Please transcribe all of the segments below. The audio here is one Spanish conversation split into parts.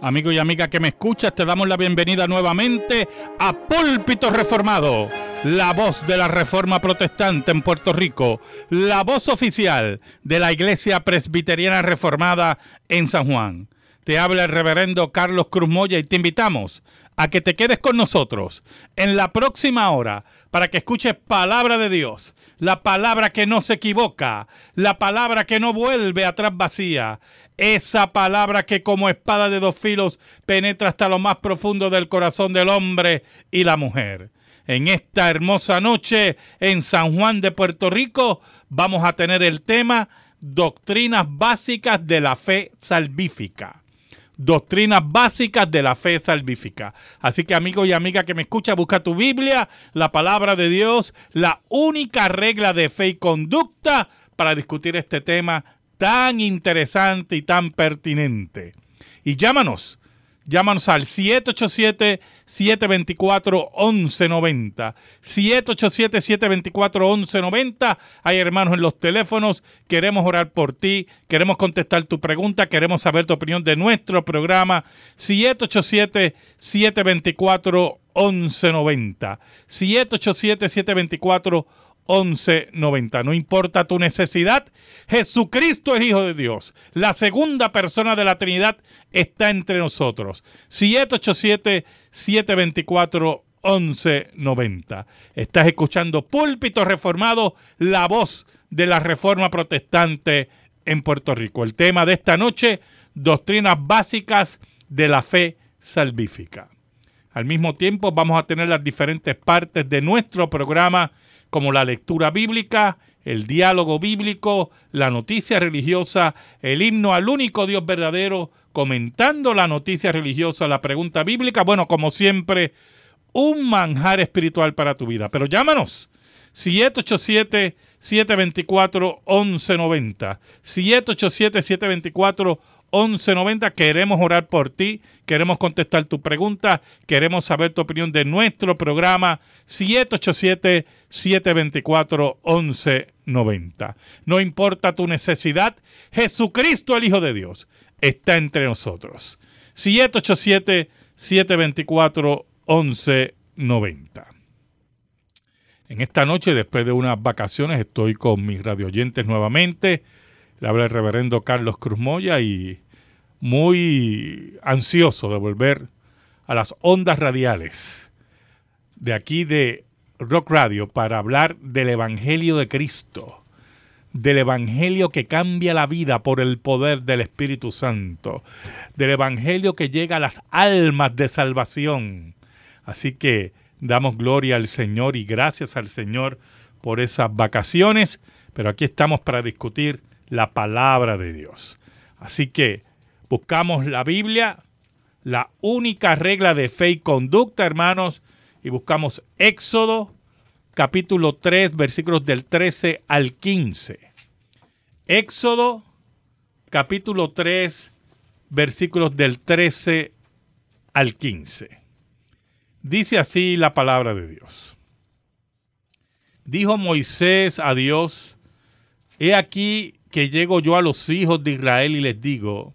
Amigo y amiga que me escuchas, te damos la bienvenida nuevamente a Púlpito Reformado, la voz de la Reforma Protestante en Puerto Rico, la voz oficial de la Iglesia Presbiteriana Reformada en San Juan. Te habla el reverendo Carlos Cruz Moya y te invitamos a que te quedes con nosotros en la próxima hora para que escuches palabra de Dios, la palabra que no se equivoca, la palabra que no vuelve atrás vacía, esa palabra que como espada de dos filos penetra hasta lo más profundo del corazón del hombre y la mujer. En esta hermosa noche en San Juan de Puerto Rico vamos a tener el tema Doctrinas básicas de la fe salvífica doctrinas básicas de la fe salvífica. Así que amigo y amiga que me escucha, busca tu Biblia, la palabra de Dios, la única regla de fe y conducta para discutir este tema tan interesante y tan pertinente. Y llámanos, llámanos al 787-724-1190. 787-724-1190. Hay hermanos en los teléfonos. Queremos orar por ti. Queremos contestar tu pregunta. Queremos saber tu opinión de nuestro programa. 787-724-1190. 787-724-1190. 1190. No importa tu necesidad, Jesucristo es Hijo de Dios. La segunda persona de la Trinidad está entre nosotros. 787-724-1190. Estás escuchando Púlpito Reformado, la voz de la Reforma Protestante en Puerto Rico. El tema de esta noche, doctrinas básicas de la fe salvífica. Al mismo tiempo vamos a tener las diferentes partes de nuestro programa como la lectura bíblica, el diálogo bíblico, la noticia religiosa, el himno al único Dios verdadero, comentando la noticia religiosa, la pregunta bíblica, bueno, como siempre, un manjar espiritual para tu vida. Pero llámanos 787 724 1190 787 724 1190. Queremos orar por ti, queremos contestar tu pregunta, queremos saber tu opinión de nuestro programa 787-724-1190. No importa tu necesidad, Jesucristo el Hijo de Dios está entre nosotros. 787-724-1190. En esta noche, después de unas vacaciones, estoy con mis radioyentes nuevamente le habla el reverendo Carlos Cruz Moya y muy ansioso de volver a las ondas radiales de aquí de Rock Radio para hablar del Evangelio de Cristo, del Evangelio que cambia la vida por el poder del Espíritu Santo, del Evangelio que llega a las almas de salvación. Así que damos gloria al Señor y gracias al Señor por esas vacaciones, pero aquí estamos para discutir la palabra de Dios. Así que buscamos la Biblia, la única regla de fe y conducta, hermanos, y buscamos Éxodo capítulo 3, versículos del 13 al 15. Éxodo capítulo 3, versículos del 13 al 15. Dice así la palabra de Dios. Dijo Moisés a Dios, He aquí que llego yo a los hijos de Israel y les digo,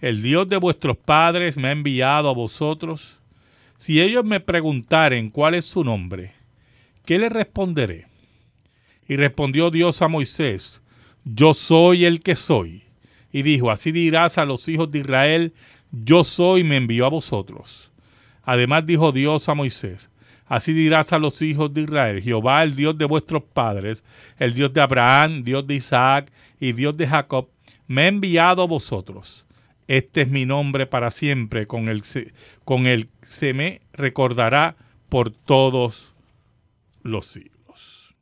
el Dios de vuestros padres me ha enviado a vosotros. Si ellos me preguntaren cuál es su nombre, ¿qué les responderé? Y respondió Dios a Moisés, yo soy el que soy. Y dijo, así dirás a los hijos de Israel, yo soy, me envió a vosotros. Además dijo Dios a Moisés, Así dirás a los hijos de Israel, Jehová, el Dios de vuestros padres, el Dios de Abraham, Dios de Isaac y Dios de Jacob, me ha enviado a vosotros. Este es mi nombre para siempre, con el, con el se me recordará por todos los siglos.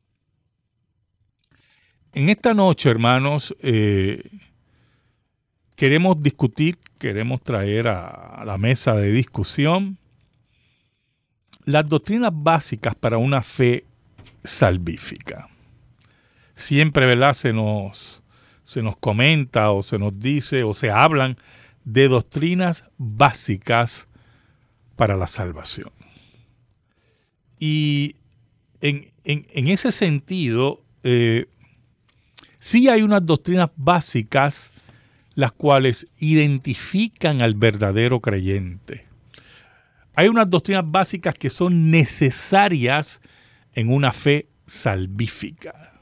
En esta noche, hermanos, eh, queremos discutir, queremos traer a la mesa de discusión las doctrinas básicas para una fe salvífica. Siempre, ¿verdad? Se nos, se nos comenta o se nos dice o se hablan de doctrinas básicas para la salvación. Y en, ese sentido, eh, sí hay unas doctrinas básicas las cuales identifican al verdadero creyente. Hay unas doctrinas básicas que son necesarias en una fe salvífica.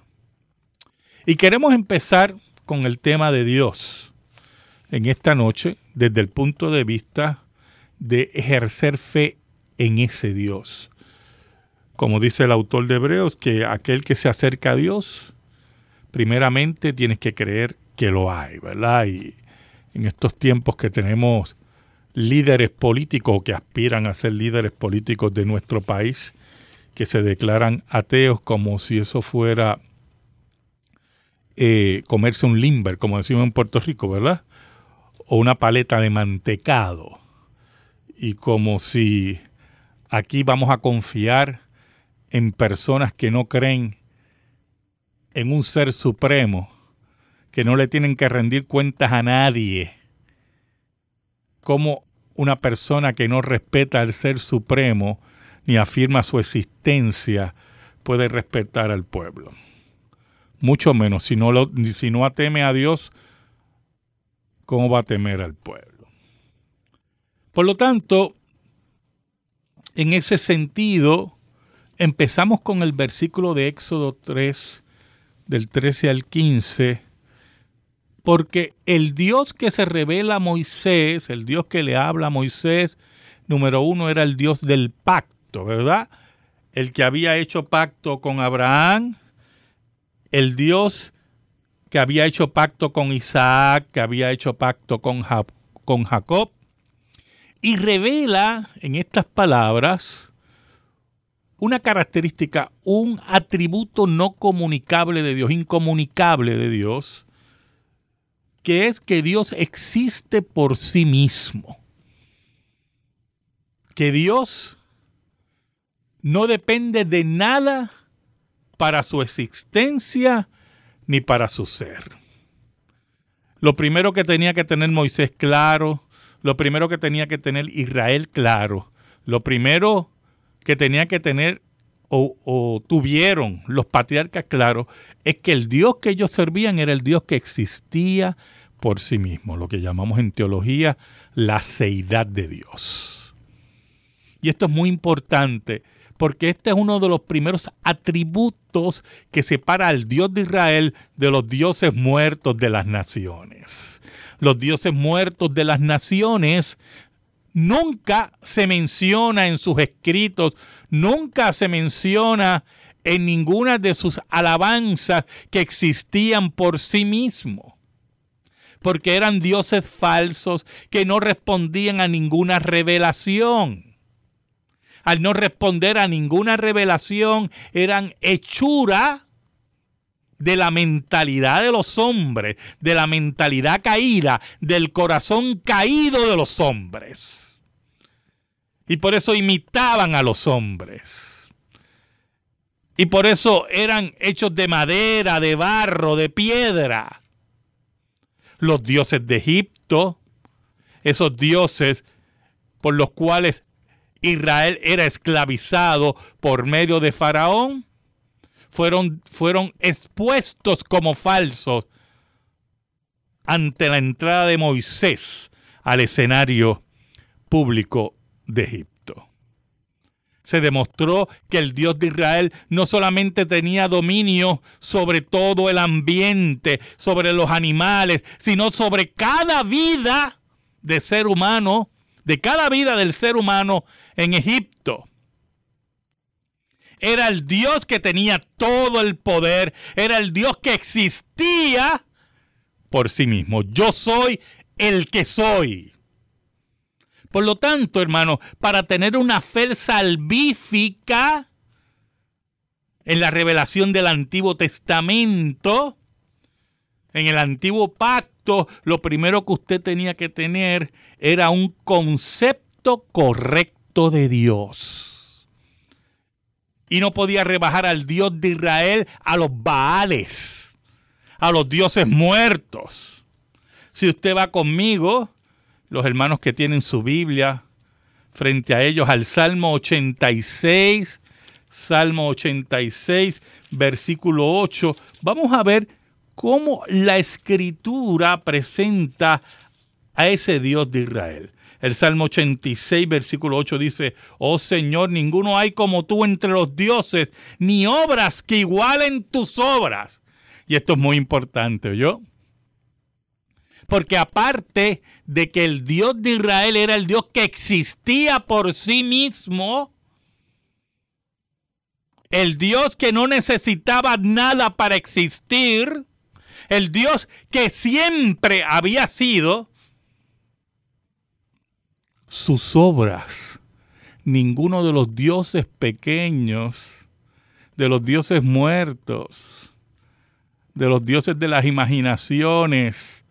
Y queremos empezar con el tema de Dios en esta noche desde el punto de vista de ejercer fe en ese Dios. Como dice el autor de Hebreos, que aquel que se acerca a Dios, primeramente tienes que creer que lo hay, ¿verdad? Y en estos tiempos que tenemos líderes políticos que aspiran a ser líderes políticos de nuestro país, que se declaran ateos como si eso fuera eh, comerse un limber, como decimos en Puerto Rico, ¿verdad? O una paleta de mantecado. Y como si aquí vamos a confiar en personas que no creen en un ser supremo, que no le tienen que rendir cuentas a nadie cómo una persona que no respeta al Ser Supremo ni afirma su existencia puede respetar al pueblo. Mucho menos, si no, lo, si no a Dios, ¿cómo va a temer al pueblo? Por lo tanto, en ese sentido, empezamos con el versículo de Éxodo 3, del 13 al 15, porque el Dios que se revela a Moisés, el Dios que le habla a Moisés, número uno, era el Dios del pacto, ¿verdad? El que había hecho pacto con Abraham, el Dios que había hecho pacto con Isaac, que había hecho pacto con, con Jacob, y revela en estas palabras una característica, un atributo no comunicable de Dios, incomunicable de Dios, que es que Dios existe por sí mismo. Que Dios no depende de nada para su existencia ni para su ser. Lo primero que tenía que tener Moisés claro, lo primero que tenía que tener Israel claro, lo primero que tenía que tener o, o, tuvieron los patriarcas claro es que el Dios que ellos servían era el Dios que existía por sí mismo, lo que llamamos en teología la seidad de Dios. Y esto es muy importante porque este es uno de los primeros atributos que separa al Dios de Israel de los dioses muertos de las naciones. Los dioses muertos de las naciones nunca se menciona en sus escritos, nunca se menciona en ninguna de sus alabanzas que existían por sí mismos porque eran dioses falsos que no respondían a ninguna revelación. Al no responder a ninguna revelación, eran hechura de la mentalidad de los hombres, de la mentalidad caída, del corazón caído de los hombres. Y por eso imitaban a los hombres. Y por eso eran hechos de madera, de barro, de piedra los dioses de Egipto, esos dioses por los cuales Israel era esclavizado por medio de Faraón, fueron, fueron expuestos como falsos ante la entrada de Moisés al escenario público de Egipto. Se demostró que el Dios de Israel no solamente tenía dominio sobre todo el ambiente, sobre los animales, sino sobre cada vida de ser humano, de cada vida del ser humano en Egipto. Era el Dios que tenía todo el poder, era el Dios que existía por sí mismo. Yo soy el que soy. Por lo tanto, hermano, para tener una fe salvífica en la revelación del Antiguo Testamento, en el Antiguo Pacto, lo primero que usted tenía que tener era un concepto correcto de Dios. Y no podía rebajar al Dios de Israel a los Baales, a los dioses muertos. Si usted va conmigo los hermanos que tienen su Biblia frente a ellos al Salmo 86, Salmo 86, versículo 8. Vamos a ver cómo la escritura presenta a ese Dios de Israel. El Salmo 86, versículo 8 dice, oh Señor, ninguno hay como tú entre los dioses, ni obras que igualen tus obras. Y esto es muy importante, ¿yo? Porque aparte de que el Dios de Israel era el Dios que existía por sí mismo, el Dios que no necesitaba nada para existir, el Dios que siempre había sido, sus obras, ninguno de los dioses pequeños, de los dioses muertos, de los dioses de las imaginaciones,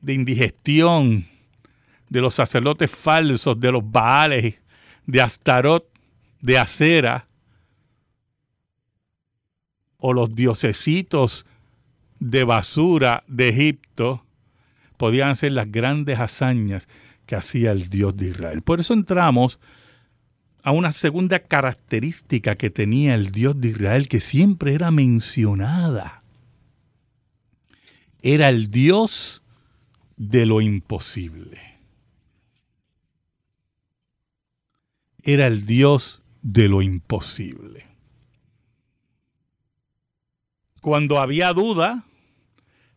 de indigestión, de los sacerdotes falsos, de los Baales, de Astarot, de Acera, o los diosesitos de basura de Egipto, podían ser las grandes hazañas que hacía el Dios de Israel. Por eso entramos a una segunda característica que tenía el Dios de Israel que siempre era mencionada. Era el Dios de lo imposible. Era el Dios de lo imposible. Cuando había duda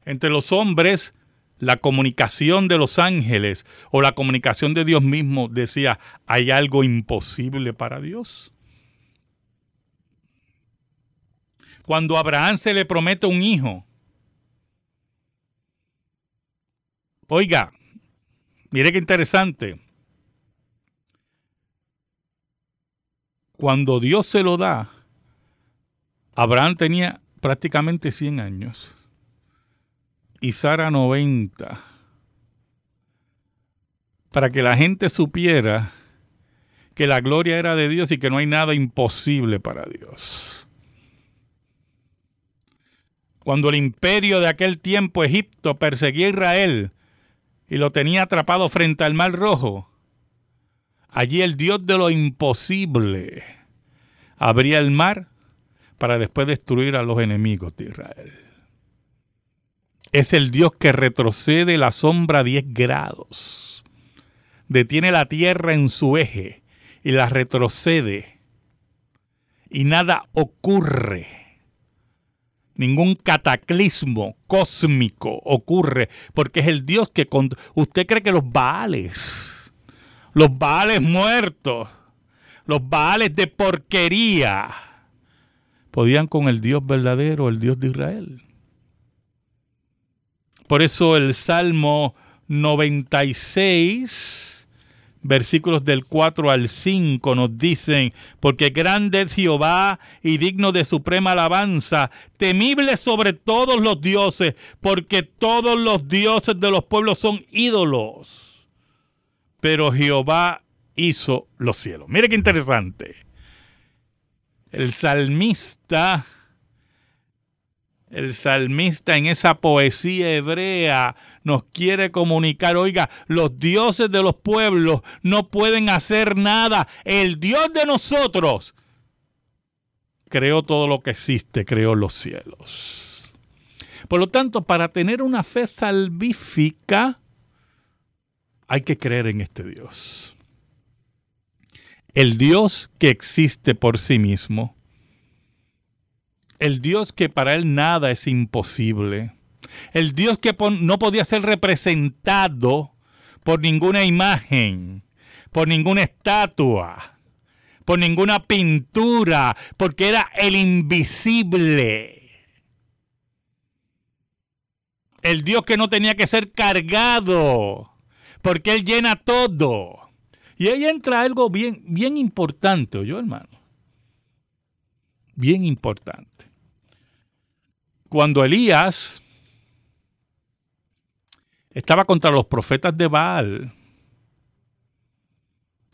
entre los hombres, la comunicación de los ángeles o la comunicación de Dios mismo decía, ¿hay algo imposible para Dios? Cuando a Abraham se le promete un hijo, oiga, mire qué interesante, cuando Dios se lo da, Abraham tenía prácticamente 100 años y Sara 90, para que la gente supiera que la gloria era de Dios y que no hay nada imposible para Dios. Cuando el imperio de aquel tiempo, Egipto, perseguía a Israel y lo tenía atrapado frente al Mar Rojo, allí el Dios de lo imposible abría el mar para después destruir a los enemigos de Israel es el Dios que retrocede la sombra 10 grados. Detiene la tierra en su eje y la retrocede. Y nada ocurre. Ningún cataclismo cósmico ocurre porque es el Dios que... Usted cree que los Baales, los Baales muertos, los Baales de porquería, podían con el Dios verdadero, el Dios de Israel. Por eso el Salmo 96, versículos del 4 al 5 nos dicen, porque grande es Jehová y digno de suprema alabanza, temible sobre todos los dioses, porque todos los dioses de los pueblos son ídolos. Pero Jehová hizo los cielos. Mire qué interesante. El salmista el salmista en esa poesía hebrea nos quiere comunicar, oiga, los dioses de los pueblos no pueden hacer nada. El Dios de nosotros creó todo lo que existe, creó los cielos. Por lo tanto, para tener una fe salvífica, hay que creer en este Dios. El Dios que existe por sí mismo el Dios que para él nada es imposible, el Dios que no podía ser representado por ninguna imagen, por ninguna estatua, por ninguna pintura, porque era el invisible. El Dios que no tenía que ser cargado, porque Él llena todo. Y ahí entra algo bien, bien importante, yo hermano. Bien importante cuando Elías estaba contra los profetas de Baal,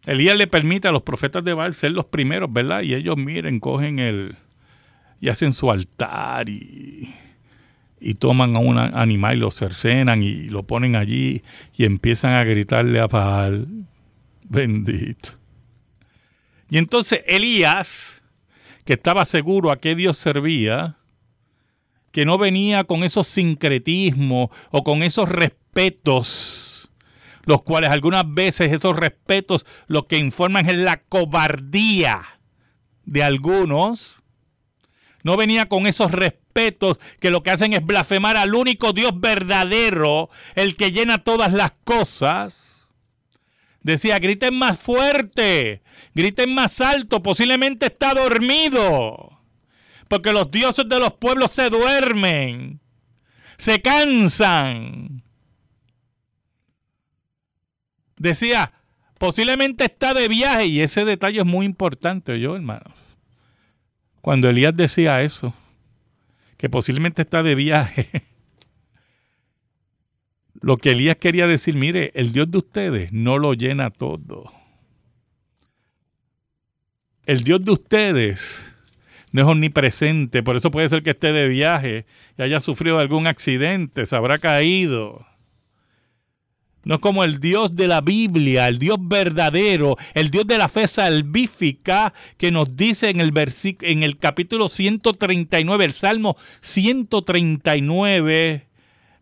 Elías le permite a los profetas de Baal ser los primeros, ¿verdad? Y ellos miren, cogen el y hacen su altar y, y toman a un animal y lo cercenan y lo ponen allí y empiezan a gritarle a Baal, bendito. Y entonces Elías, que estaba seguro a qué Dios servía, que no venía con esos sincretismos o con esos respetos, los cuales algunas veces esos respetos lo que informan es la cobardía de algunos. No venía con esos respetos que lo que hacen es blasfemar al único Dios verdadero, el que llena todas las cosas. Decía, griten más fuerte, griten más alto, posiblemente está dormido porque los dioses de los pueblos se duermen, se cansan. Decía, posiblemente está de viaje y ese detalle es muy importante, yo hermanos. Cuando Elías decía eso, que posiblemente está de viaje, lo que Elías quería decir, mire, el Dios de ustedes no lo llena todo. El Dios de ustedes no es omnipresente, por eso puede ser que esté de viaje y haya sufrido algún accidente, se habrá caído. No es como el Dios de la Biblia, el Dios verdadero, el Dios de la fe salvífica que nos dice en el, en el capítulo 139, el Salmo 139,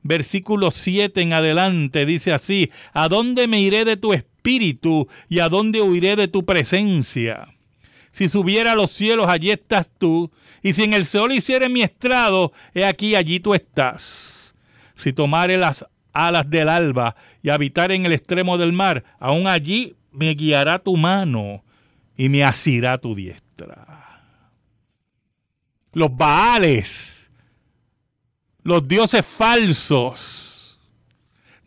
versículo 7 en adelante, dice así, ¿a dónde me iré de tu espíritu y a dónde huiré de tu presencia? Si subiera a los cielos, allí estás tú. Y si en el sol hiciere mi estrado, he aquí, allí tú estás. Si tomare las alas del alba y habitar en el extremo del mar, aún allí me guiará tu mano y me asirá tu diestra. Los Baales, los dioses falsos,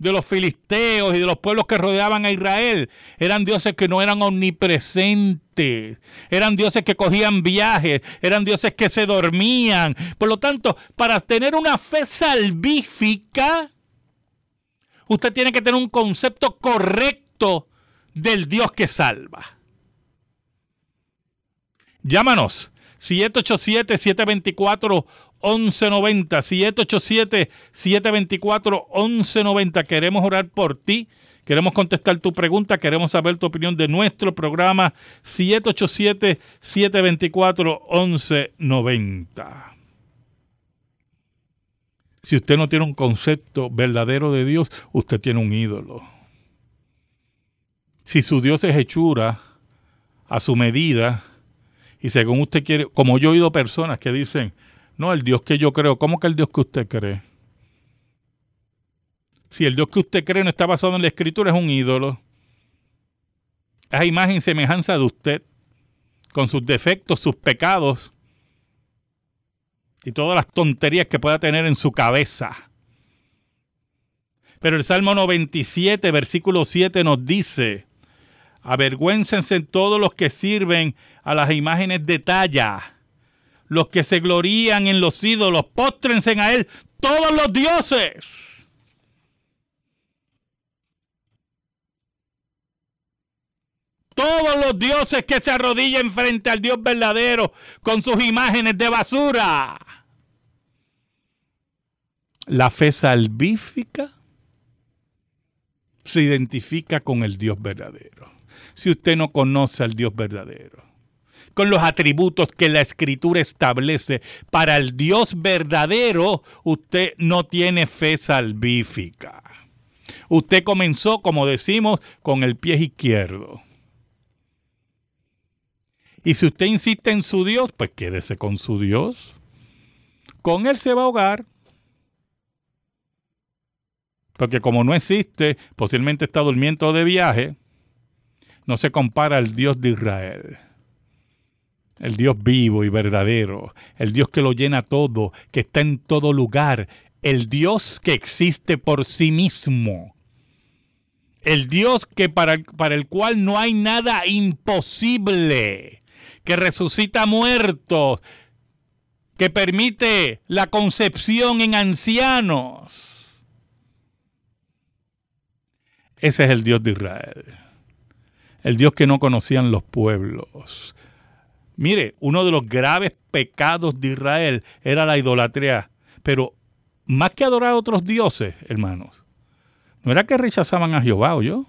de los filisteos y de los pueblos que rodeaban a Israel. Eran dioses que no eran omnipresentes, eran dioses que cogían viajes, eran dioses que se dormían. Por lo tanto, para tener una fe salvífica, usted tiene que tener un concepto correcto del Dios que salva. Llámanos 787-724 1190 787 724 1190 queremos orar por ti. Queremos contestar tu pregunta. Queremos saber tu opinión de nuestro programa. 787 724 1190 si usted no tiene un concepto verdadero de Dios usted tiene un ídolo. Si su Dios es hechura a su medida y según usted quiere como yo he oído personas que dicen no, el Dios que yo creo. ¿Cómo que el Dios que usted cree? Si el Dios que usted cree no está basado en la escritura, es un ídolo. Es imagen semejanza de usted, con sus defectos, sus pecados y todas las tonterías que pueda tener en su cabeza. Pero el Salmo 97, versículo 7 nos dice, avergüéncense todos los que sirven a las imágenes de talla los que se glorían en los ídolos, póstrense a él todos los dioses. Todos los dioses que se arrodillen frente al Dios verdadero con sus imágenes de basura. La fe salvífica se identifica con el Dios verdadero. Si usted no conoce al Dios verdadero, con los atributos que la escritura establece. Para el Dios verdadero, usted no tiene fe salvífica. Usted comenzó, como decimos, con el pie izquierdo. Y si usted insiste en su Dios, pues quédese con su Dios. Con él se va a ahogar. Porque como no existe, posiblemente está durmiendo de viaje, no se compara al Dios de Israel el Dios vivo y verdadero, el Dios que lo llena todo, que está en todo lugar, el Dios que existe por sí mismo, el Dios que para, para el cual no hay nada imposible, que resucita muertos, que permite la concepción en ancianos. Ese es el Dios de Israel, el Dios que no conocían los pueblos, Mire, uno de los graves pecados de Israel era la idolatría. Pero más que adorar a otros dioses, hermanos, no era que rechazaban a Jehová o yo.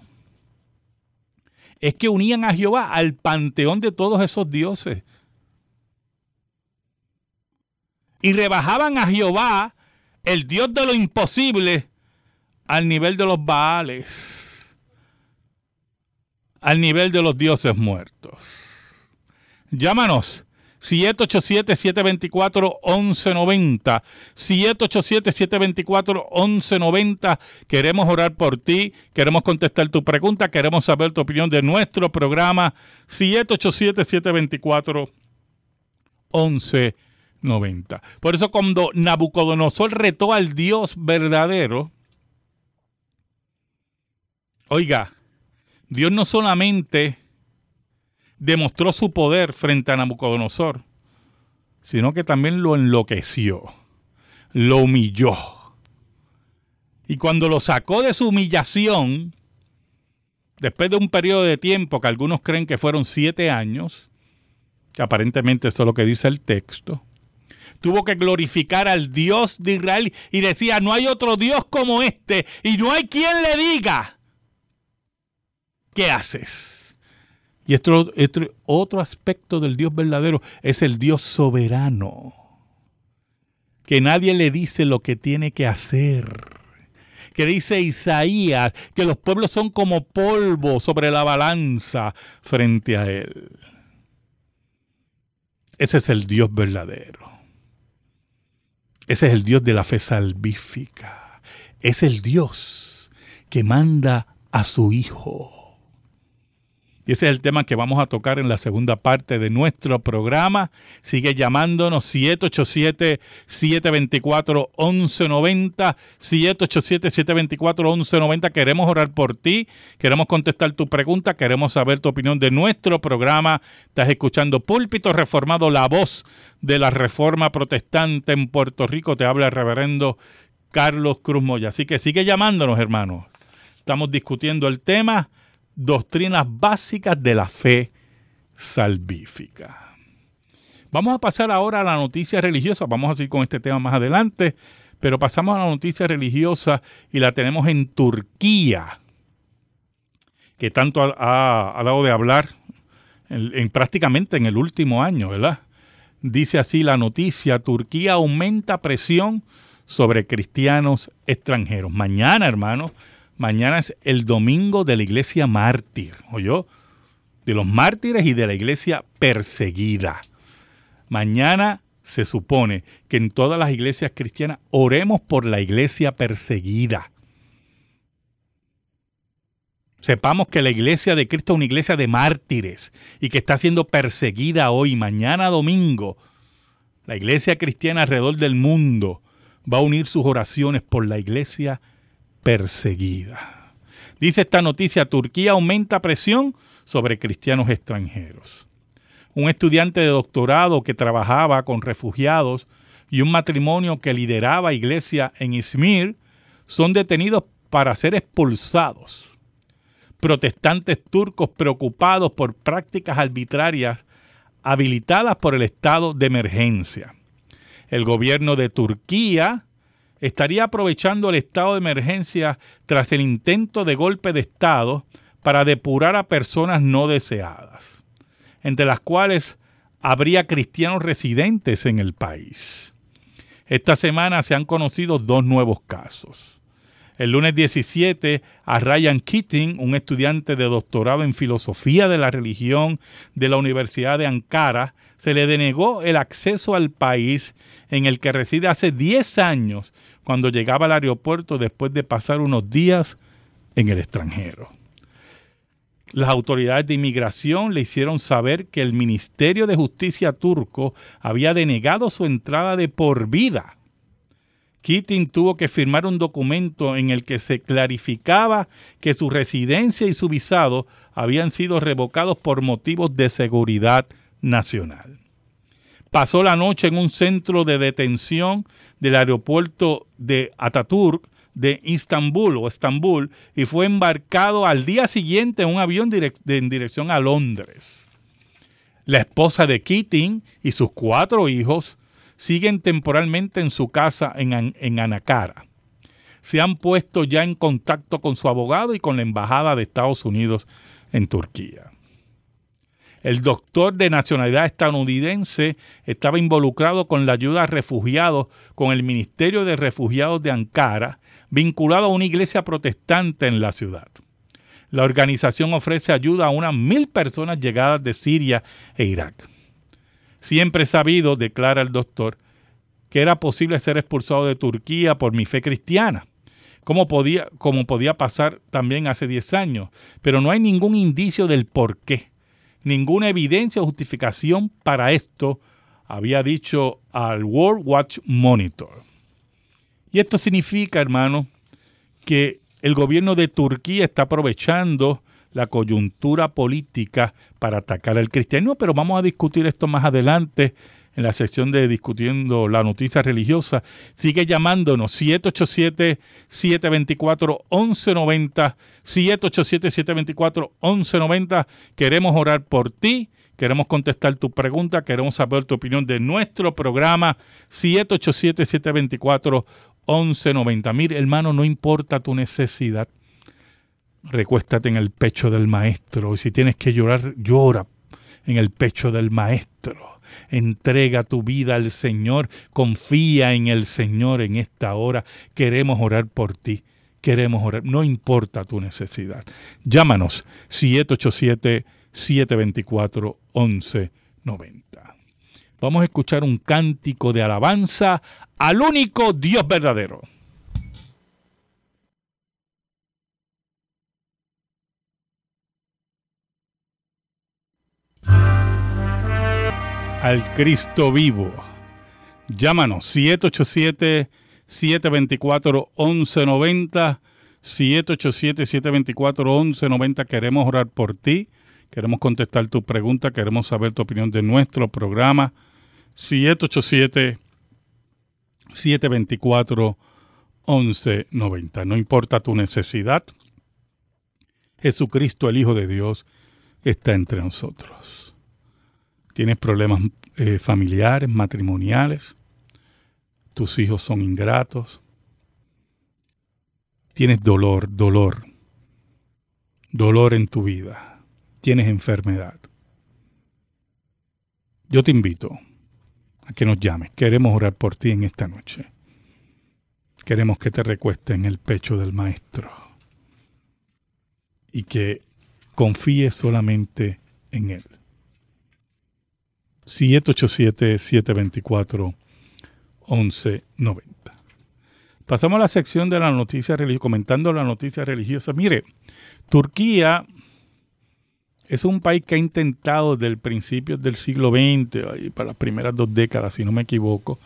Es que unían a Jehová al panteón de todos esos dioses. y rebajaban a Jehová, el Dios de lo imposible, al nivel de los Baales, al nivel de los dioses muertos. Llámanos 787-724-1190. 787-724-1190. Queremos orar por ti, queremos contestar tu pregunta, queremos saber tu opinión de nuestro programa. 787-724-1190. Por eso cuando Nabucodonosor retó al Dios verdadero, oiga, Dios no solamente demostró su poder frente a Nabucodonosor, sino que también lo enloqueció, lo humilló. Y cuando lo sacó de su humillación, después de un periodo de tiempo que algunos creen que fueron siete años, que aparentemente esto es lo que dice el texto, tuvo que glorificar al Dios de Israel y decía, no hay otro Dios como este y no hay quien le diga, ¿qué haces? Y otro, otro aspecto del Dios verdadero es el Dios soberano, que nadie le dice lo que tiene que hacer. Que dice Isaías que los pueblos son como polvo sobre la balanza frente a él. Ese es el Dios verdadero. Ese es el Dios de la fe salvífica. Es el Dios que manda a su Hijo y ese es el tema que vamos a tocar en la segunda parte de nuestro programa. Sigue llamándonos 787-724-1190. 787-724-1190. Queremos orar por ti. Queremos contestar tu pregunta. Queremos saber tu opinión de nuestro programa. Estás escuchando Púlpito Reformado, la voz de la Reforma Protestante en Puerto Rico. Te habla el reverendo Carlos Cruz Moya. Así que sigue llamándonos, hermanos. Estamos discutiendo el tema doctrinas básicas de la fe salvífica. Vamos a pasar ahora a la noticia religiosa, vamos a seguir con este tema más adelante, pero pasamos a la noticia religiosa y la tenemos en Turquía, que tanto ha, dado de hablar en, prácticamente en el último año, ¿verdad? Dice así la noticia, Turquía aumenta presión sobre cristianos extranjeros. Mañana, hermanos, Mañana es el domingo de la iglesia mártir, yo De los mártires y de la iglesia perseguida. Mañana se supone que en todas las iglesias cristianas oremos por la iglesia perseguida. Sepamos que la iglesia de Cristo es una iglesia de mártires y que está siendo perseguida hoy, mañana domingo. La iglesia cristiana alrededor del mundo va a unir sus oraciones por la iglesia perseguida. Dice esta noticia, Turquía aumenta presión sobre cristianos extranjeros. Un estudiante de doctorado que trabajaba con refugiados y un matrimonio que lideraba iglesia en Izmir son detenidos para ser expulsados. Protestantes turcos preocupados por prácticas arbitrarias habilitadas por el estado de emergencia. El gobierno de Turquía estaría aprovechando el estado de emergencia tras el intento de golpe de Estado para depurar a personas no deseadas, entre las cuales habría cristianos residentes en el país. Esta semana se han conocido dos nuevos casos. El lunes 17, a Ryan Keating, un estudiante de doctorado en filosofía de la religión de la Universidad de Ankara, se le denegó el acceso al país en el que reside hace 10 años cuando llegaba al aeropuerto después de pasar unos días en el extranjero. Las autoridades de inmigración le hicieron saber que el Ministerio de Justicia turco había denegado su entrada de por vida. Keating tuvo que firmar un documento en el que se clarificaba que su residencia y su visado habían sido revocados por motivos de seguridad nacional pasó la noche en un centro de detención del aeropuerto de Ataturk de Istambul o Estambul y fue embarcado al día siguiente en un avión en dirección a Londres. La esposa de Keating y sus cuatro hijos siguen temporalmente en su casa en, en Anacara. Se han puesto ya en contacto con su abogado y con la Embajada de Estados Unidos en Turquía. El doctor de nacionalidad estadounidense estaba involucrado con la ayuda a refugiados con el Ministerio de Refugiados de Ankara, vinculado a una iglesia protestante en la ciudad. La organización ofrece ayuda a unas mil personas llegadas de Siria e Irak. Siempre he sabido, declara el doctor, que era posible ser expulsado de Turquía por mi fe cristiana, como podía, como podía pasar también hace 10 años, pero no hay ningún indicio del por qué ninguna evidencia o justificación para esto, había dicho al World Watch Monitor. Y esto significa, hermano, que el gobierno de Turquía está aprovechando la coyuntura política para atacar al cristianismo, pero vamos a discutir esto más adelante en la sección de discutiendo la noticia religiosa. Sigue llamándonos 787-724-1190, 787-724-1190. Queremos orar por ti. Queremos contestar tu pregunta, queremos saber tu opinión de nuestro programa 787-724-1190. Mire, hermano, no importa tu necesidad. Recuéstate en el pecho del maestro y si tienes que llorar, llora en el pecho del maestro entrega tu vida al Señor, confía en el Señor en esta hora. Queremos orar por ti, queremos orar, no importa tu necesidad. Llámanos 787-724-1190. Vamos a escuchar un cántico de alabanza al único Dios verdadero. Al Cristo vivo. Llámanos 787-724-1190. 787-724-1190. Queremos orar por ti. Queremos contestar tu pregunta. Queremos saber tu opinión de nuestro programa. 787-724-1190. No importa tu necesidad. Jesucristo, el Hijo de Dios, está entre nosotros tienes problemas eh, familiares, matrimoniales, tus hijos son ingratos, tienes dolor, dolor, dolor en tu vida, tienes enfermedad. Yo te invito a que nos llames. Queremos orar por ti en esta noche. Queremos que te recuestes en el pecho del Maestro y que confíes solamente en Él. 787-724-1190. Pasamos a la sección de la noticia religiosa, comentando la noticia religiosa. Mire, Turquía es un país que ha intentado desde el principio del siglo XX, para las primeras dos décadas, si no me equivoco,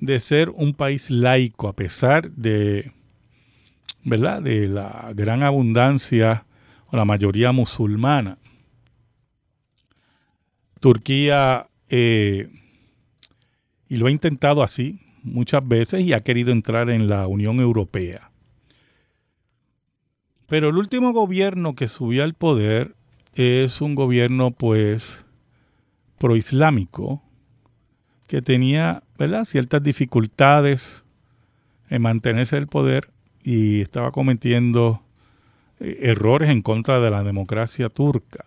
de ser un país laico, a pesar de, ¿verdad? de la gran abundancia o la mayoría musulmana. Turquía, eh, y lo ha intentado así muchas veces y ha querido entrar en la Unión Europea. Pero el último gobierno que subió al poder es un gobierno pues proislámico que tenía ciertas dificultades en mantenerse el poder y estaba cometiendo eh, errores en contra de la democracia turca.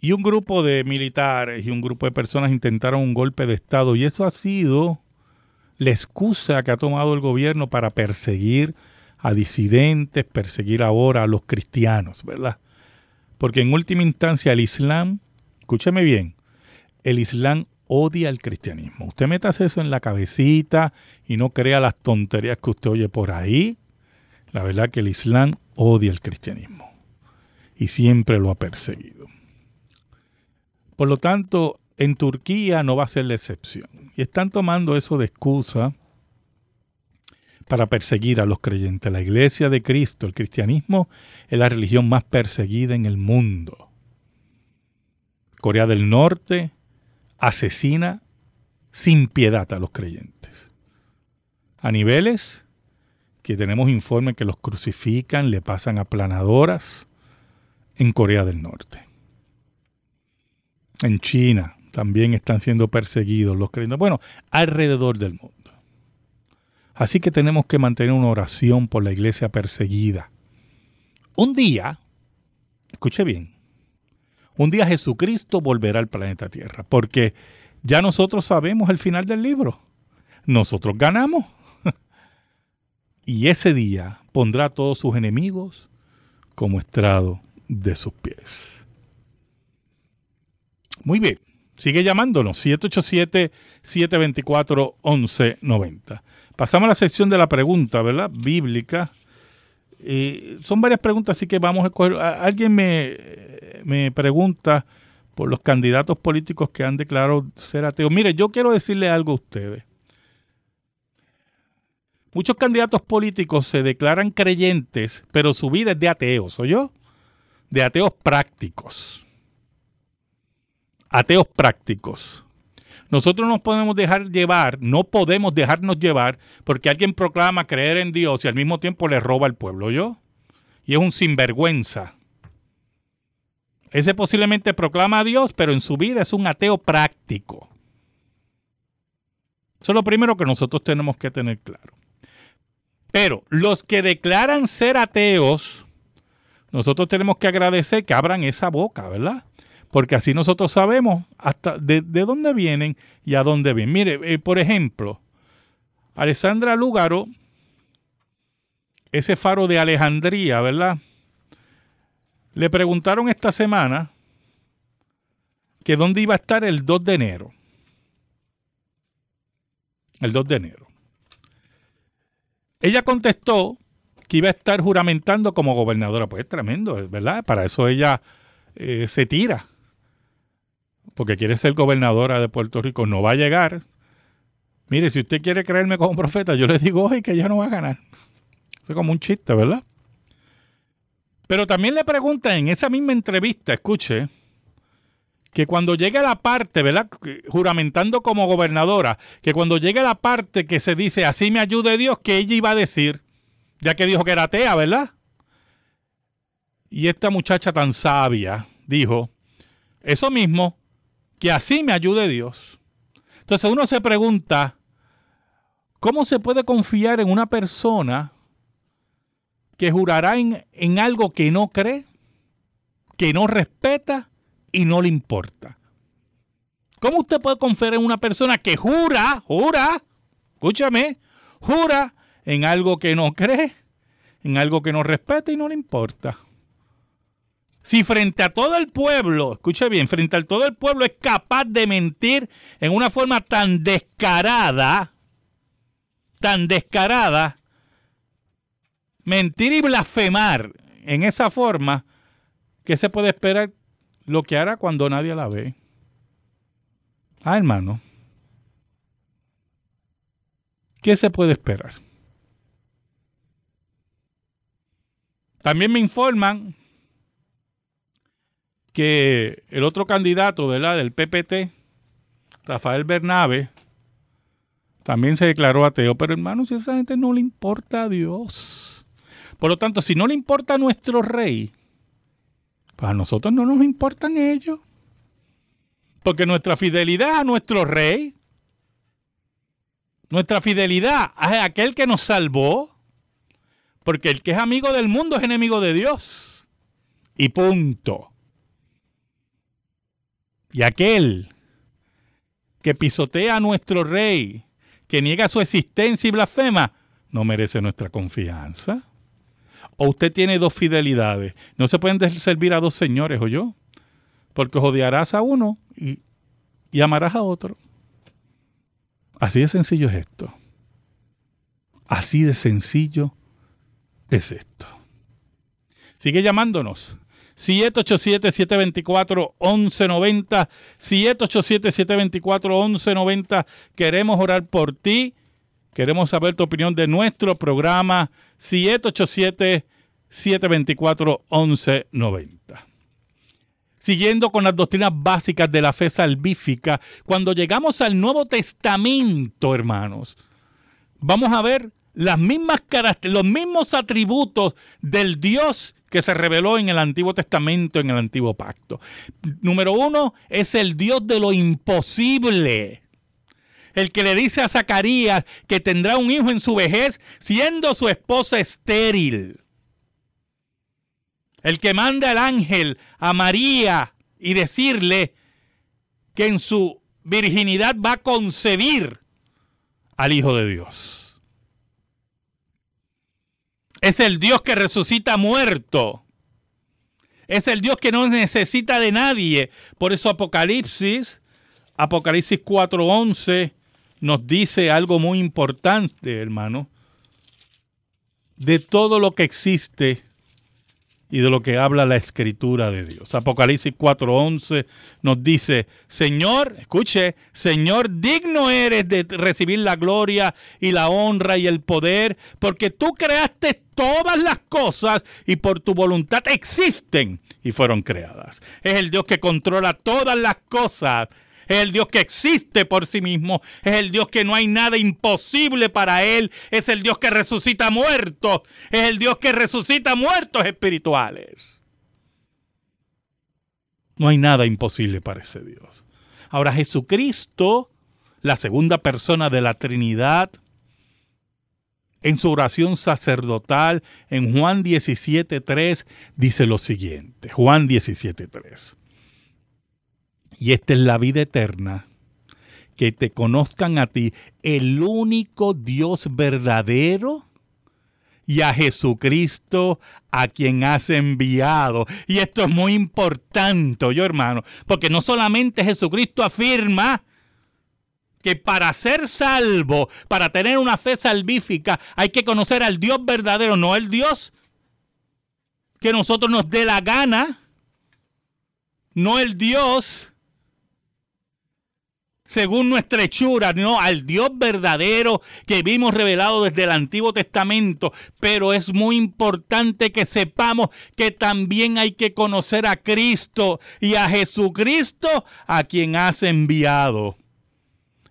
Y un grupo de militares y un grupo de personas intentaron un golpe de Estado y eso ha sido la excusa que ha tomado el gobierno para perseguir a disidentes, perseguir ahora a los cristianos, ¿verdad? Porque en última instancia el Islam, escúcheme bien, el Islam odia el cristianismo. Usted metas eso en la cabecita y no crea las tonterías que usted oye por ahí. La verdad que el Islam odia el cristianismo y siempre lo ha perseguido. Por lo tanto, en Turquía no va a ser la excepción. Y están tomando eso de excusa para perseguir a los creyentes. La iglesia de Cristo, el cristianismo, es la religión más perseguida en el mundo. Corea del Norte asesina sin piedad a los creyentes. A niveles que tenemos informes que los crucifican, le pasan aplanadoras en Corea del Norte en China también están siendo perseguidos los creyentes. Bueno, alrededor del mundo. Así que tenemos que mantener una oración por la iglesia perseguida. Un día, escuche bien, Un día Jesucristo volverá al planeta Tierra, porque ya nosotros sabemos el final del libro. Nosotros ganamos. y ese día pondrá a todos sus enemigos como estrado de sus pies. Muy bien, sigue llamándonos 787-724-1190. Pasamos a la sección de la pregunta, ¿verdad? Bíblica. Eh, son varias preguntas, así que vamos a escoger. Alguien me, pregunta por los candidatos políticos que han declarado ser ateos. Mire, yo quiero decirle algo a ustedes. Muchos candidatos políticos se declaran creyentes, pero su vida es de ateos, yo? De ateos prácticos. Ateos prácticos. Nosotros nos podemos dejar llevar, no podemos dejarnos llevar porque alguien proclama creer en Dios y al mismo tiempo le roba al pueblo, ¿yo? Y es un sinvergüenza. Ese posiblemente proclama a Dios, pero en su vida es un ateo práctico. Eso es lo primero que nosotros tenemos que tener claro. Pero los que declaran ser ateos, nosotros tenemos que agradecer que abran esa boca, ¿verdad? Porque así nosotros sabemos hasta de, dónde vienen y a dónde vienen. Mire, eh, por ejemplo, Alessandra Lúgaro, ese faro de Alejandría, ¿verdad? Le preguntaron esta semana que dónde iba a estar el 2 de enero. El 2 de enero. Ella contestó que iba a estar juramentando como gobernadora. Pues es tremendo, ¿verdad? Para eso ella eh, se tira porque quiere ser gobernadora de Puerto Rico, no va a llegar. Mire, si usted quiere creerme como profeta, yo le digo hoy que ella no va a ganar. Es como un chiste, ¿verdad? Pero también le pregunta en esa misma entrevista, escuche, que cuando llegue la parte, ¿verdad? Juramentando como gobernadora, que cuando llegue la parte que se dice, así me ayude Dios, que ella iba a decir, ya que dijo que era atea, ¿verdad? Y esta muchacha tan sabia dijo, eso mismo, que así me ayude Dios. Entonces uno se pregunta, ¿cómo se puede confiar en una persona que jurará en, en algo que no cree, que no respeta y no le importa? ¿Cómo usted puede confiar en una persona que jura, jura, escúchame, jura en algo que no cree, en algo que no respeta y no le importa? Si frente a todo el pueblo, escuche bien, frente a todo el pueblo es capaz de mentir en una forma tan descarada, tan descarada, mentir y blasfemar en esa forma, ¿qué se puede esperar lo que hará cuando nadie la ve? Ah, hermano. ¿Qué se puede esperar? También me informan que el otro candidato, ¿verdad? Del PPT, Rafael Bernabe, también se declaró ateo. Pero hermano, si esa gente no le importa a Dios. Por lo tanto, si no le importa a nuestro rey, pues a nosotros no nos importan ellos. Porque nuestra fidelidad a nuestro rey, nuestra fidelidad a aquel que nos salvó, porque el que es amigo del mundo es enemigo de Dios. Y punto. Y aquel que pisotea a nuestro rey, que niega su existencia y blasfema, no merece nuestra confianza. O usted tiene dos fidelidades. No se pueden servir a dos señores, o yo. Porque odiarás a uno y, y amarás a otro. Así de sencillo es esto. Así de sencillo es esto. Sigue llamándonos 787-724-1190. 787-724-1190. Queremos orar por ti. Queremos saber tu opinión de nuestro programa. 787-724-1190. Siguiendo con las doctrinas básicas de la fe salvífica, cuando llegamos al Nuevo Testamento, hermanos, vamos a ver las mismas los mismos atributos del Dios que se reveló en el Antiguo Testamento, en el Antiguo Pacto. Número uno, es el Dios de lo imposible. El que le dice a Zacarías que tendrá un hijo en su vejez, siendo su esposa estéril. El que manda al ángel a María y decirle que en su virginidad va a concebir al Hijo de Dios. Es el Dios que resucita muerto. Es el Dios que no necesita de nadie. Por eso Apocalipsis, Apocalipsis 4:11 nos dice algo muy importante, hermano. De todo lo que existe, y de lo que habla la escritura de Dios. Apocalipsis 4:11 nos dice, Señor, escuche, Señor, digno eres de recibir la gloria y la honra y el poder, porque tú creaste todas las cosas y por tu voluntad existen y fueron creadas. Es el Dios que controla todas las cosas es el Dios que existe por sí mismo, es el Dios que no hay nada imposible para Él, es el Dios que resucita muertos, es el Dios que resucita muertos espirituales. No hay nada imposible para ese Dios. Ahora Jesucristo, la segunda persona de la Trinidad, en su oración sacerdotal en Juan 17.3 dice lo siguiente, Juan 17.3. Y esta es la vida eterna, que te conozcan a ti, el único Dios verdadero, y a Jesucristo a quien has enviado. Y esto es muy importante, yo hermano, porque no solamente Jesucristo afirma que para ser salvo, para tener una fe salvífica, hay que conocer al Dios verdadero, no el Dios que nosotros nos dé la gana, no el Dios según nuestra hechura, no, al Dios verdadero que vimos revelado desde el Antiguo Testamento. Pero es muy importante que sepamos que también hay que conocer a Cristo y a Jesucristo a quien has enviado.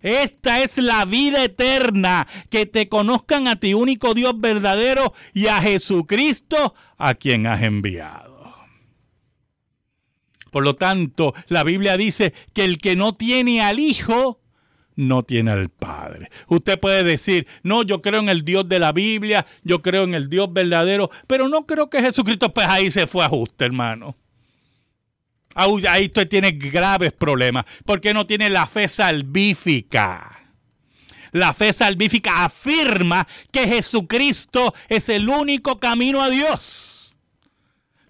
Esta es la vida eterna, que te conozcan a ti, único Dios verdadero, y a Jesucristo a quien has enviado. Por lo tanto, la Biblia dice que el que no tiene al Hijo, no tiene al Padre. Usted puede decir, no, yo creo en el Dios de la Biblia, yo creo en el Dios verdadero, pero no creo que Jesucristo, pues ahí se fue a ajuste, hermano. Ahí usted tiene graves problemas, porque no tiene la fe salvífica. La fe salvífica afirma que Jesucristo es el único camino a Dios.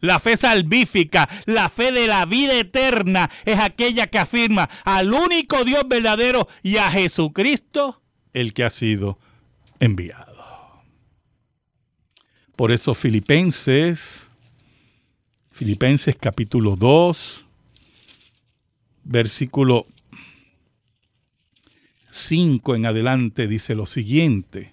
La fe salvífica, la fe de la vida eterna es aquella que afirma al único Dios verdadero y a Jesucristo, el que ha sido enviado. Por eso Filipenses, Filipenses capítulo 2, versículo 5 en adelante dice lo siguiente.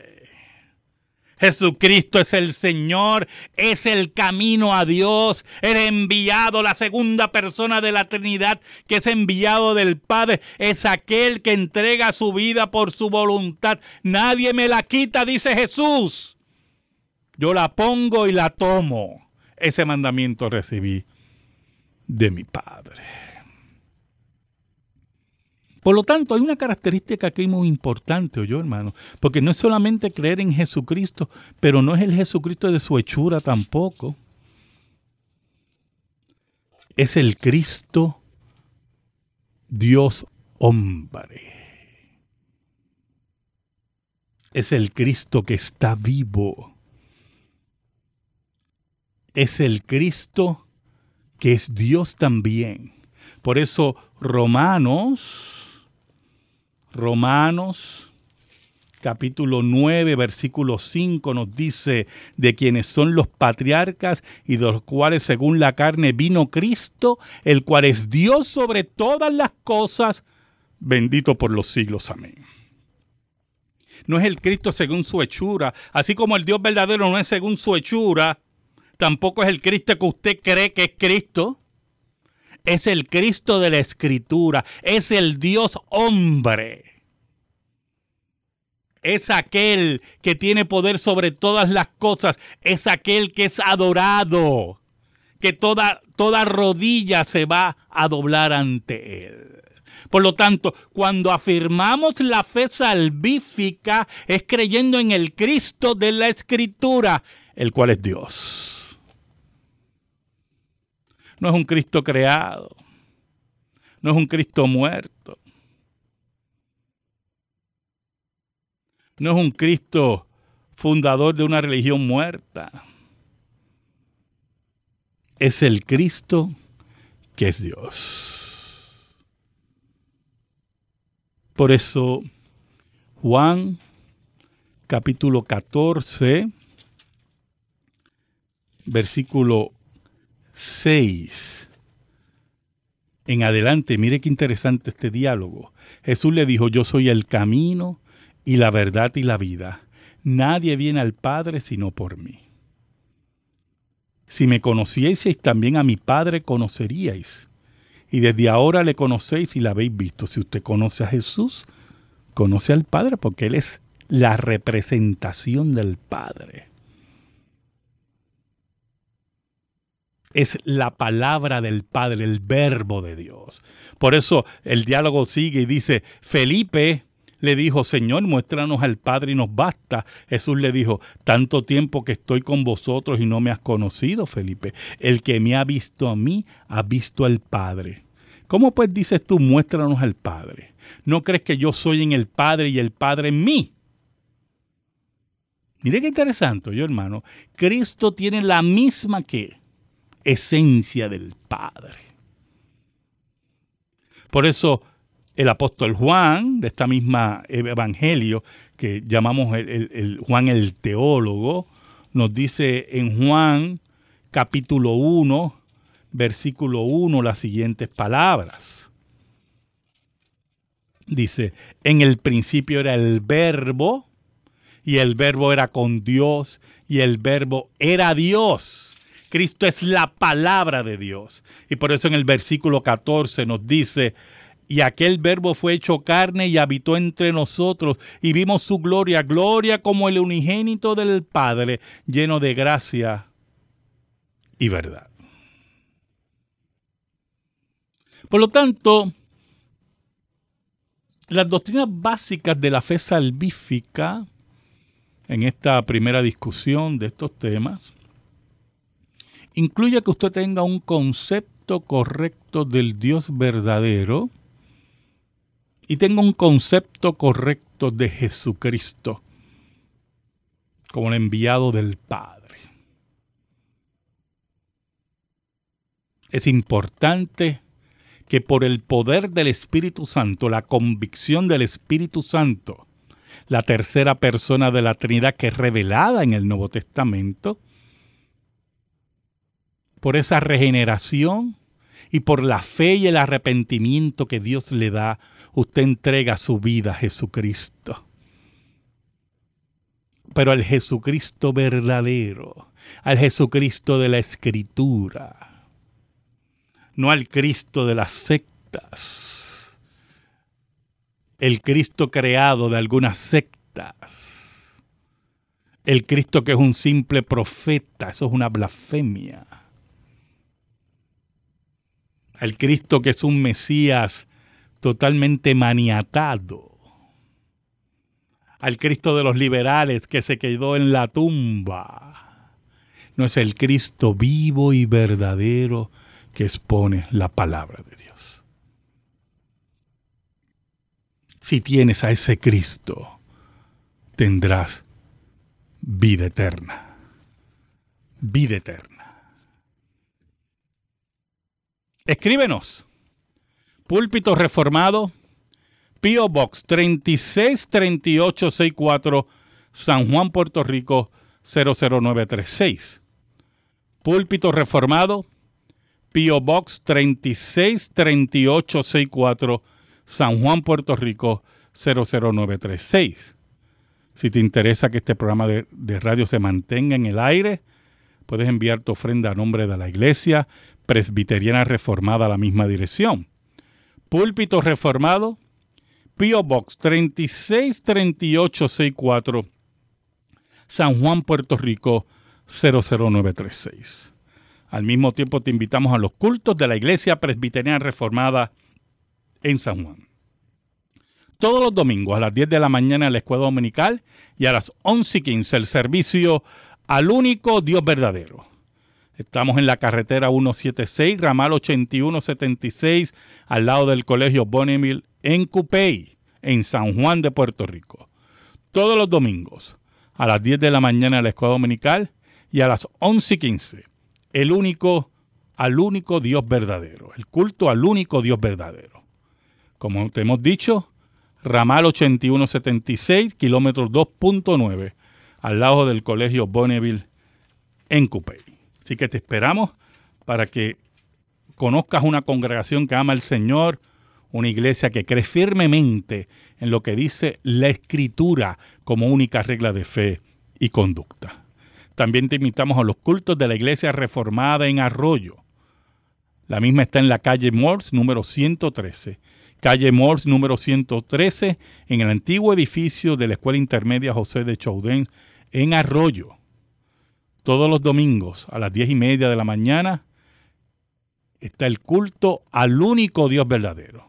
Jesucristo es el Señor, es el camino a Dios, el enviado, la segunda persona de la Trinidad que es enviado del Padre, es aquel que entrega su vida por su voluntad. Nadie me la quita, dice Jesús. Yo la pongo y la tomo. Ese mandamiento recibí de mi Padre. Por lo tanto, hay una característica aquí muy importante, yo hermano, porque no es solamente creer en Jesucristo, pero no es el Jesucristo de su hechura tampoco. Es el Cristo Dios hombre. Es el Cristo que está vivo. Es el Cristo que es Dios también. Por eso Romanos Romanos capítulo 9, versículo 5 nos dice de quienes son los patriarcas y de los cuales según la carne vino Cristo, el cual es Dios sobre todas las cosas, bendito por los siglos. Amén. No es el Cristo según su hechura, así como el Dios verdadero no es según su hechura, tampoco es el Cristo que usted cree que es Cristo. Es el Cristo de la Escritura, es el Dios hombre es aquel que tiene poder sobre todas las cosas, es aquel que es adorado, que toda, toda rodilla se va a doblar ante él. Por lo tanto, cuando afirmamos la fe salvífica, es creyendo en el Cristo de la Escritura, el cual es Dios. No es un Cristo creado, no es un Cristo muerto, no es un Cristo fundador de una religión muerta. Es el Cristo que es Dios. Por eso Juan capítulo 14, versículo 6 en adelante, mire qué interesante este diálogo. Jesús le dijo, yo soy el camino, y la verdad y la vida. Nadie viene al Padre sino por mí. Si me conocieseis, también a mi Padre conoceríais. Y desde ahora le conocéis y la habéis visto. Si usted conoce a Jesús, conoce al Padre porque Él es la representación del Padre. Es la palabra del Padre, el verbo de Dios. Por eso el diálogo sigue y dice, Felipe, le dijo, Señor, muéstranos al Padre y nos basta. Jesús le dijo, tanto tiempo que estoy con vosotros y no me has conocido, Felipe. El que me ha visto a mí, ha visto al Padre. ¿Cómo pues dices tú, muéstranos al Padre? ¿No crees que yo soy en el Padre y el Padre en mí? Mire qué interesante, yo hermano. Cristo tiene la misma que esencia del Padre. Por eso el apóstol Juan, de esta misma evangelio que llamamos el, Juan el teólogo, nos dice en Juan capítulo 1, versículo 1 las siguientes palabras. Dice, en el principio era el verbo, y el verbo era con Dios, y el verbo era Dios. Cristo es la palabra de Dios. Y por eso en el versículo 14 nos dice, y aquel verbo fue hecho carne y habitó entre nosotros y vimos su gloria, gloria como el unigénito del Padre, lleno de gracia y verdad. Por lo tanto, las doctrinas básicas de la fe salvífica, en esta primera discusión de estos temas, incluye que usted tenga un concepto correcto del Dios verdadero, y tengo un concepto correcto de Jesucristo como el enviado del Padre. Es importante que por el poder del Espíritu Santo, la convicción del Espíritu Santo, la tercera persona de la Trinidad que es revelada en el Nuevo Testamento, por esa regeneración y por la fe y el arrepentimiento que Dios le da usted entrega su vida a Jesucristo. Pero al Jesucristo verdadero, al Jesucristo de la Escritura, no al Cristo de las sectas, el Cristo creado de algunas sectas, el Cristo que es un simple profeta, eso es una blasfemia. Al Cristo que es un Mesías totalmente maniatado. Al Cristo de los liberales que se quedó en la tumba. No es el Cristo vivo y verdadero que expone la palabra de Dios. Si tienes a ese Cristo, tendrás vida eterna. Vida eterna. Escríbenos púlpito reformado, P.O. Box 363864, San Juan, Puerto Rico 00936. Púlpito Reformado, P.O. Box 363864, San Juan, Puerto Rico 00936. Si te interesa que este programa de, de, radio se mantenga en el aire, puedes enviar tu ofrenda a nombre de la Iglesia Presbiteriana Reformada a la misma dirección. Púlpito Reformado, P.O. Box 363864, San Juan, Puerto Rico 00936. Al mismo tiempo te invitamos a los cultos de la Iglesia Presbiteriana Reformada en San Juan. Todos los domingos a las 10 de la mañana en la escuela dominical y a las 11 y 15 el servicio al único Dios verdadero. Estamos en la carretera 176, ramal 8176, al lado del colegio Bonneville en Cupey, en San Juan de Puerto Rico. Todos los domingos a las 10 de la mañana en la escuela dominical y a las 11 y 15, el único al único Dios verdadero, el culto al único Dios verdadero. Como te hemos dicho, ramal 8176, kilómetro 2.9, al lado del colegio Bonneville en Coupey. Así que te esperamos para que conozcas una congregación que ama al Señor, una iglesia que cree firmemente en lo que dice la Escritura como única regla de fe y conducta. También te invitamos a los cultos de la iglesia reformada en Arroyo. La misma está en la calle Morse número 113 calle Morse número 113, en el antiguo edificio de la Escuela Intermedia José de Chaudén, en Arroyo. Todos los domingos a las diez y media de la mañana está el culto al único Dios verdadero.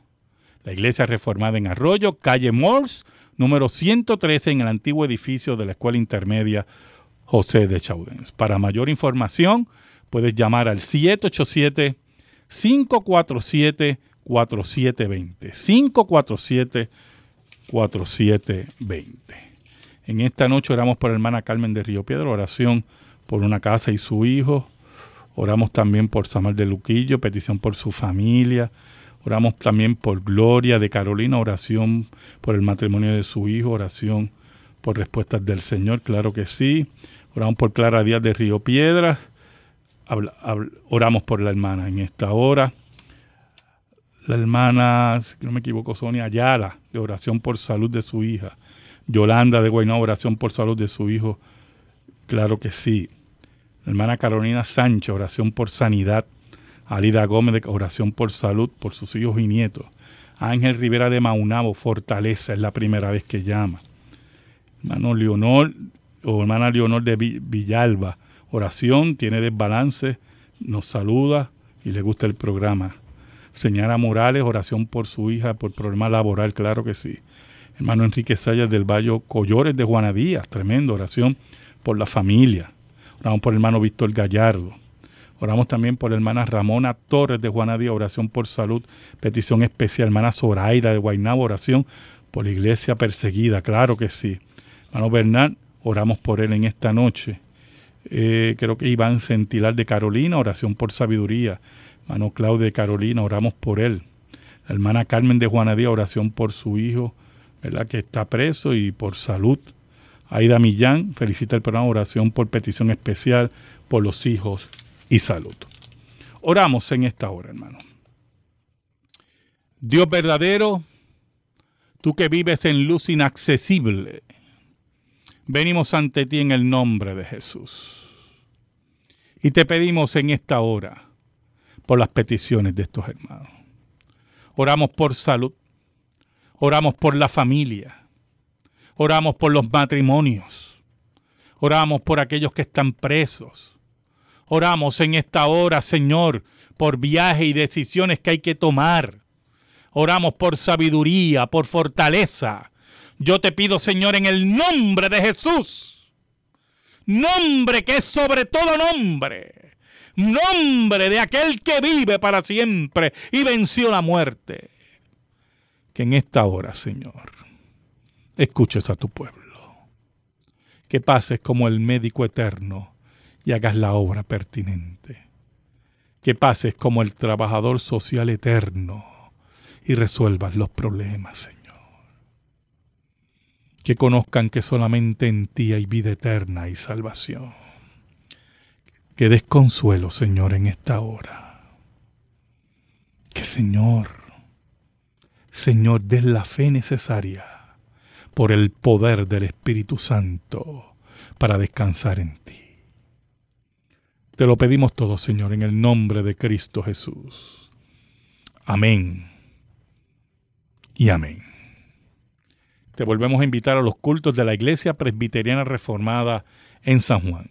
La iglesia reformada en Arroyo, calle Morse, número 113, en el antiguo edificio de la Escuela Intermedia José de Chaudens. Para mayor información, puedes llamar al 787 547 4720. 547 4720. En esta noche oramos por hermana Carmen de Río Piedra, oración por una casa y su hijo. Oramos también por Samuel de Luquillo, petición por su familia. Oramos también por Gloria de Carolina, oración por el matrimonio de su hijo, oración por respuestas del Señor, claro que sí. Oramos por Clara Díaz de Río Piedras. oramos por la hermana en esta hora la hermana, si no me equivoco, Sonia Ayala, de oración por salud de su hija. Yolanda de Guaynabo, oración por salud de su hijo. Claro que sí. Hermana Carolina Sánchez, oración por sanidad. Alida Gómez, oración por salud por sus hijos y nietos. Ángel Rivera de Maunabo, fortaleza, es la primera vez que llama. Hermano Leonor, o hermana Leonor de Villalba, oración, tiene desbalance, nos saluda y le gusta el programa. Señora Morales, oración por su hija, por problema laboral, claro que sí. Hermano Enrique Sayas del Valle Collores de Juanadías, tremendo, oración por la familia. Oramos por el hermano Víctor Gallardo. Oramos también por la hermana Ramona Torres de Juanadía, oración por salud, petición especial. Hermana Zoraida de Guaynabo, oración por la iglesia perseguida, claro que sí. Hermano Bernal, oramos por él en esta noche. Eh, creo que Iván Centilar de Carolina, oración por sabiduría hermano Claudio de Carolina, oramos por él. La hermana Carmen de Juanadía, oración por su hijo, ¿verdad? que está preso y por salud. Aida Millán, felicita el programa, oración por petición especial por los hijos y salud. Oramos en esta hora, hermano. Dios verdadero, tú que vives en luz inaccesible, venimos ante ti en el nombre de Jesús. Y te pedimos en esta hora, por las peticiones de estos hermanos. Oramos por salud, oramos por la familia, oramos por los matrimonios, oramos por aquellos que están presos. Oramos en esta hora, Señor, por viajes y decisiones que hay que tomar. Oramos por sabiduría, por fortaleza. Yo te pido, Señor, en el nombre de Jesús, nombre que es sobre todo nombre nombre de aquel que vive para siempre y venció la muerte. Que en esta hora, Señor, escuches a tu pueblo. Que pases como el médico eterno y hagas la obra pertinente. Que pases como el trabajador social eterno y resuelvas los problemas, Señor. que conozcan que solamente en ti hay vida eterna y salvación. Que des consuelo, Señor, en esta hora. Que, Señor, Señor, des la fe necesaria por el poder del Espíritu Santo para descansar en ti. Te lo pedimos todo, Señor, en el nombre de Cristo Jesús. Amén y amén. Te volvemos a invitar a los cultos de la Iglesia Presbiteriana Reformada en San Juan.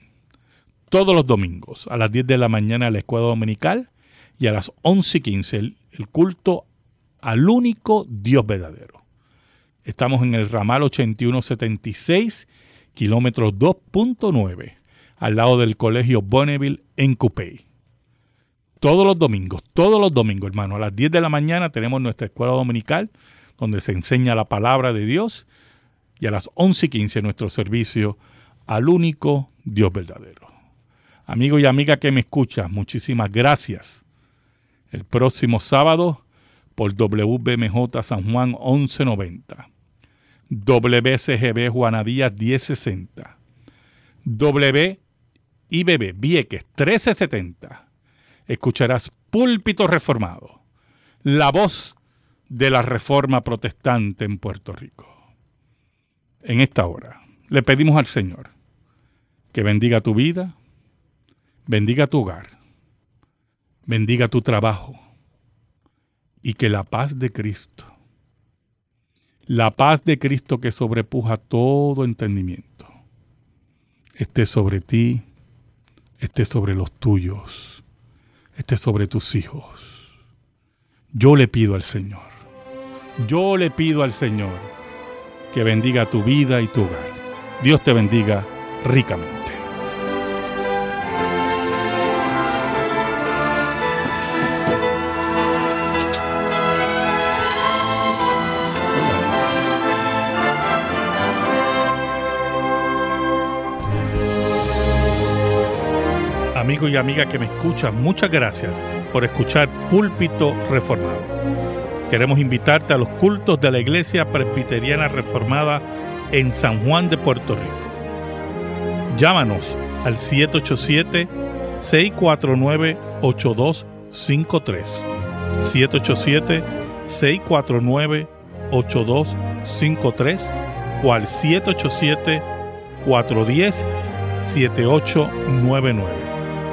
Todos los domingos a las 10 de la mañana a la escuela dominical y a las 11 y 15 el, el culto al único Dios verdadero. Estamos en el ramal 8176, kilómetros 2.9, al lado del colegio Bonneville en Coupey. Todos los domingos, todos los domingos, hermano, a las 10 de la mañana tenemos nuestra escuela dominical donde se enseña la palabra de Dios, y a las 11 y 15 nuestro servicio al único Dios verdadero. Amigo y amiga que me escuchas, muchísimas gracias. El próximo sábado por WBMJ San Juan 1190, WCGB Juanadías 1060, WIBB Vieques 1370. Escucharás Púlpito Reformado, la voz de la reforma protestante en Puerto Rico. En esta hora le pedimos al Señor que bendiga tu vida, bendiga tu hogar, bendiga tu trabajo y que la paz de Cristo, la paz de Cristo que sobrepuja todo entendimiento, esté sobre ti, esté sobre los tuyos, esté sobre tus hijos. Yo le pido al Señor yo le pido al Señor que bendiga tu vida y tu hogar. Dios te bendiga ricamente. Y amiga que me escuchan, muchas gracias por escuchar Púlpito Reformado. Queremos invitarte a los cultos de la Iglesia Presbiteriana Reformada en San Juan de Puerto Rico. Llámanos al 787-649-8253. 787-649-8253 o al 787-410-7899.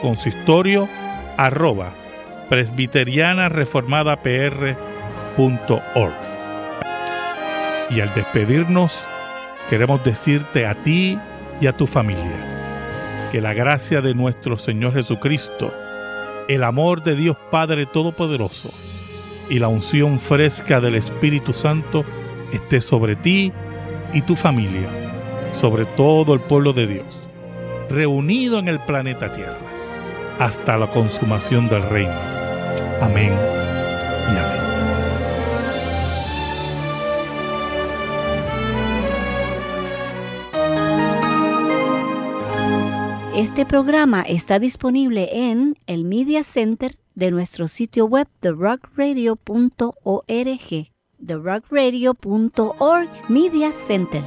consistorio arroba presbiterianareformadapr.org. Y al despedirnos, queremos decirte a ti y a tu familia que la gracia de nuestro Señor Jesucristo, el amor de Dios Padre Todopoderoso y la unción fresca del Espíritu Santo esté sobre ti y tu familia, sobre todo el pueblo de Dios, reunido en el planeta Tierra, hasta la consumación del reino Amén y amén. Este programa está disponible en el Media Center de nuestro sitio web therockradio.org. therockradio.org Media Center.